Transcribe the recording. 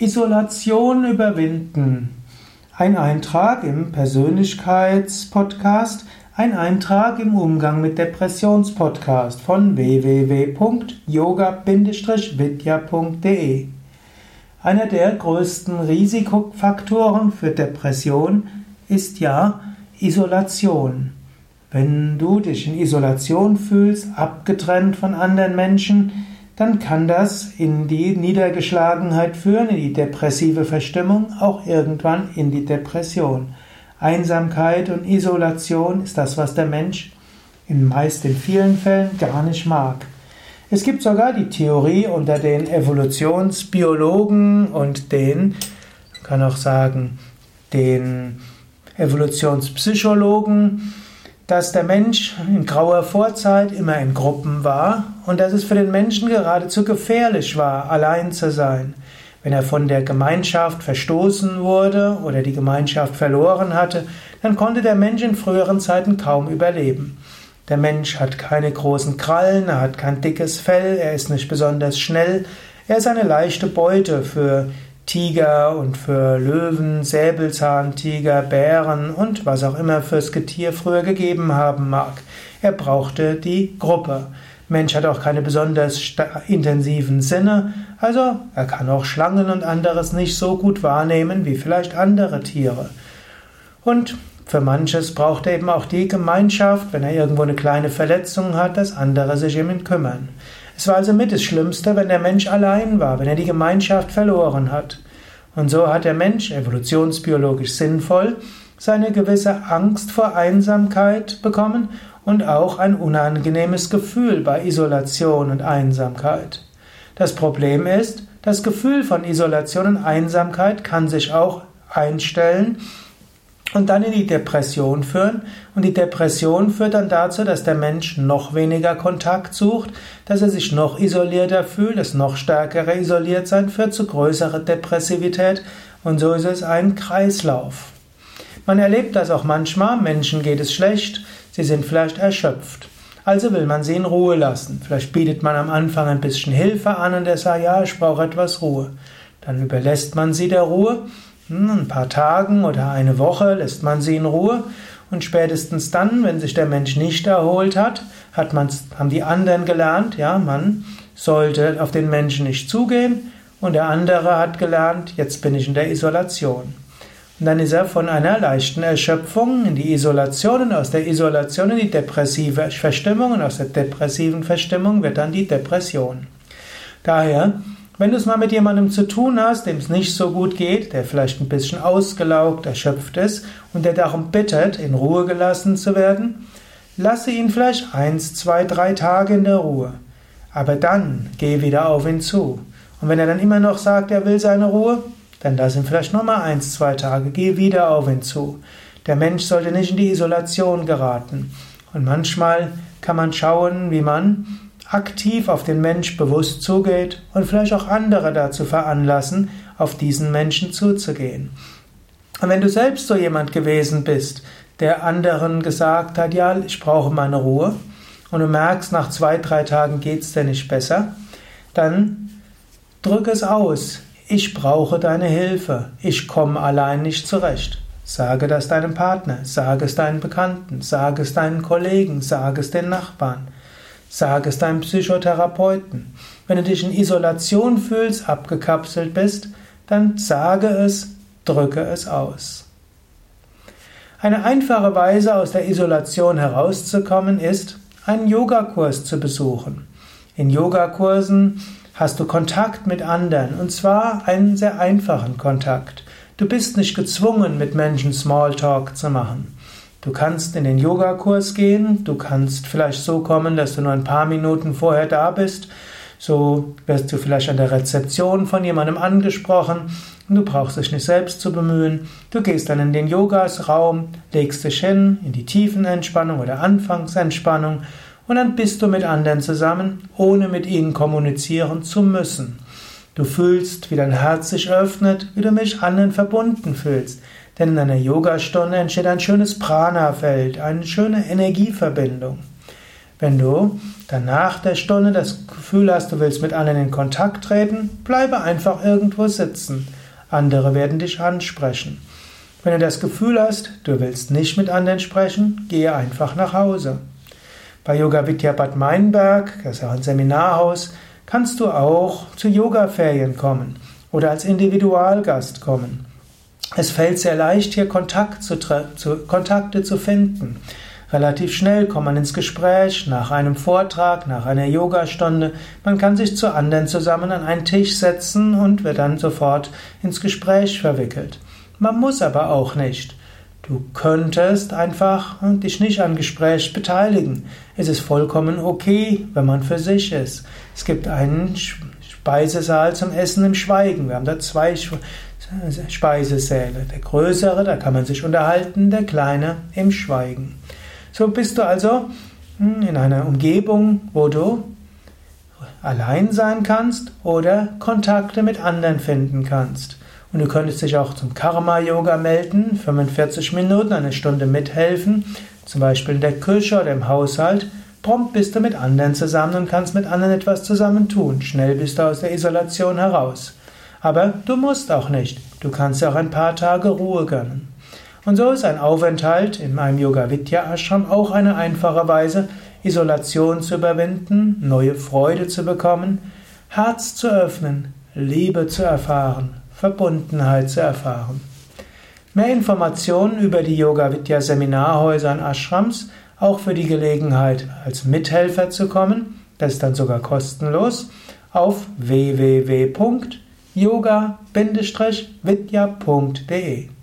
Isolation überwinden. Ein Eintrag im Persönlichkeitspodcast, ein Eintrag im Umgang mit Depressionspodcast von www.yoga-vidya.de. Einer der größten Risikofaktoren für Depression ist ja Isolation. Wenn du dich in Isolation fühlst, abgetrennt von anderen Menschen, dann kann das in die Niedergeschlagenheit führen, in die depressive Verstimmung, auch irgendwann in die Depression. Einsamkeit und Isolation ist das, was der Mensch in meist in vielen Fällen gar nicht mag. Es gibt sogar die Theorie unter den Evolutionsbiologen und den, kann auch sagen, den Evolutionspsychologen, dass der Mensch in grauer Vorzeit immer in Gruppen war und dass es für den Menschen geradezu gefährlich war, allein zu sein. Wenn er von der Gemeinschaft verstoßen wurde oder die Gemeinschaft verloren hatte, dann konnte der Mensch in früheren Zeiten kaum überleben. Der Mensch hat keine großen Krallen, er hat kein dickes Fell, er ist nicht besonders schnell, er ist eine leichte Beute für Tiger und für Löwen, Säbelzahntiger, Bären und was auch immer fürs Getier früher gegeben haben mag. Er brauchte die Gruppe. Mensch hat auch keine besonders intensiven Sinne, also er kann auch Schlangen und anderes nicht so gut wahrnehmen wie vielleicht andere Tiere. Und für manches braucht er eben auch die Gemeinschaft, wenn er irgendwo eine kleine Verletzung hat, dass andere sich um ihn kümmern. Es war also mit das Schlimmste, wenn der Mensch allein war, wenn er die Gemeinschaft verloren hat. Und so hat der Mensch, evolutionsbiologisch sinnvoll, seine gewisse Angst vor Einsamkeit bekommen und auch ein unangenehmes Gefühl bei Isolation und Einsamkeit. Das Problem ist, das Gefühl von Isolation und Einsamkeit kann sich auch einstellen, und dann in die Depression führen. Und die Depression führt dann dazu, dass der Mensch noch weniger Kontakt sucht, dass er sich noch isolierter fühlt, das noch stärkere Isoliertsein führt zu größerer Depressivität und so ist es ein Kreislauf. Man erlebt das auch manchmal, Menschen geht es schlecht, sie sind vielleicht erschöpft. Also will man sie in Ruhe lassen. Vielleicht bietet man am Anfang ein bisschen Hilfe an und er sagt, ja, ich brauche etwas Ruhe. Dann überlässt man sie der Ruhe ein paar Tagen oder eine Woche lässt man sie in Ruhe und spätestens dann, wenn sich der Mensch nicht erholt hat, hat man, haben die anderen gelernt, ja, man sollte auf den Menschen nicht zugehen und der andere hat gelernt, jetzt bin ich in der Isolation. Und dann ist er von einer leichten Erschöpfung in die Isolation und aus der Isolation in die depressive Verstimmung und aus der depressiven Verstimmung wird dann die Depression. Daher wenn du es mal mit jemandem zu tun hast, dem es nicht so gut geht, der vielleicht ein bisschen ausgelaugt, erschöpft ist und der darum bittet, in Ruhe gelassen zu werden, lasse ihn vielleicht eins, zwei, drei Tage in der Ruhe. Aber dann geh wieder auf ihn zu. Und wenn er dann immer noch sagt, er will seine Ruhe, dann lass ihn vielleicht nochmal eins, zwei Tage, geh wieder auf ihn zu. Der Mensch sollte nicht in die Isolation geraten. Und manchmal kann man schauen, wie man aktiv auf den Mensch bewusst zugeht und vielleicht auch andere dazu veranlassen, auf diesen Menschen zuzugehen. Und wenn du selbst so jemand gewesen bist, der anderen gesagt hat, ja, ich brauche meine Ruhe, und du merkst, nach zwei, drei Tagen geht es dir nicht besser, dann drück es aus. Ich brauche deine Hilfe. Ich komme allein nicht zurecht. Sage das deinem Partner, sage es deinen Bekannten, sage es deinen Kollegen, sage es den Nachbarn. Sag es deinem Psychotherapeuten. Wenn du dich in Isolation fühlst, abgekapselt bist, dann sage es, drücke es aus. Eine einfache Weise aus der Isolation herauszukommen ist, einen Yogakurs zu besuchen. In Yogakursen hast du Kontakt mit anderen und zwar einen sehr einfachen Kontakt. Du bist nicht gezwungen, mit Menschen Smalltalk zu machen. Du kannst in den Yogakurs gehen, du kannst vielleicht so kommen, dass du nur ein paar Minuten vorher da bist, so wirst du vielleicht an der Rezeption von jemandem angesprochen und du brauchst dich nicht selbst zu bemühen. Du gehst dann in den Yogasraum, legst dich hin in die Tiefenentspannung oder Anfangsentspannung und dann bist du mit anderen zusammen, ohne mit ihnen kommunizieren zu müssen. Du fühlst, wie dein Herz sich öffnet, wie du mit anderen verbunden fühlst. Denn in einer Yogastunde entsteht ein schönes Prana-Feld, eine schöne Energieverbindung. Wenn du dann nach der Stunde das Gefühl hast, du willst mit anderen in Kontakt treten, bleibe einfach irgendwo sitzen. Andere werden dich ansprechen. Wenn du das Gefühl hast, du willst nicht mit anderen sprechen, gehe einfach nach Hause. Bei Yoga Vidya Bad Meinberg, das ist auch ein Seminarhaus, kannst du auch zu Yoga-Ferien kommen oder als Individualgast kommen. Es fällt sehr leicht, hier Kontakt zu, zu, Kontakte zu finden. Relativ schnell kommt man ins Gespräch, nach einem Vortrag, nach einer Yogastunde. Man kann sich zu anderen zusammen an einen Tisch setzen und wird dann sofort ins Gespräch verwickelt. Man muss aber auch nicht. Du könntest einfach dich nicht an Gespräch beteiligen. Es ist vollkommen okay, wenn man für sich ist. Es gibt einen Speisesaal zum Essen im Schweigen. Wir haben da zwei Speisesäle. Der größere, da kann man sich unterhalten, der kleine im Schweigen. So bist du also hm, in einer Umgebung, wo du allein sein kannst oder Kontakte mit anderen finden kannst. Und du könntest dich auch zum Karma-Yoga melden, 45 Minuten, eine Stunde mithelfen, zum Beispiel in der Küche oder im Haushalt. Prompt bist du mit anderen zusammen und kannst mit anderen etwas zusammen tun. Schnell bist du aus der Isolation heraus. Aber du musst auch nicht. Du kannst auch ein paar Tage Ruhe gönnen. Und so ist ein Aufenthalt in einem Yoga Vidya Ashram auch eine einfache Weise, Isolation zu überwinden, neue Freude zu bekommen, Herz zu öffnen, Liebe zu erfahren, Verbundenheit zu erfahren. Mehr Informationen über die Yoga Vidya Seminarhäuser und Ashrams, auch für die Gelegenheit als Mithelfer zu kommen, das ist dann sogar kostenlos, auf www.yoga-vidya.de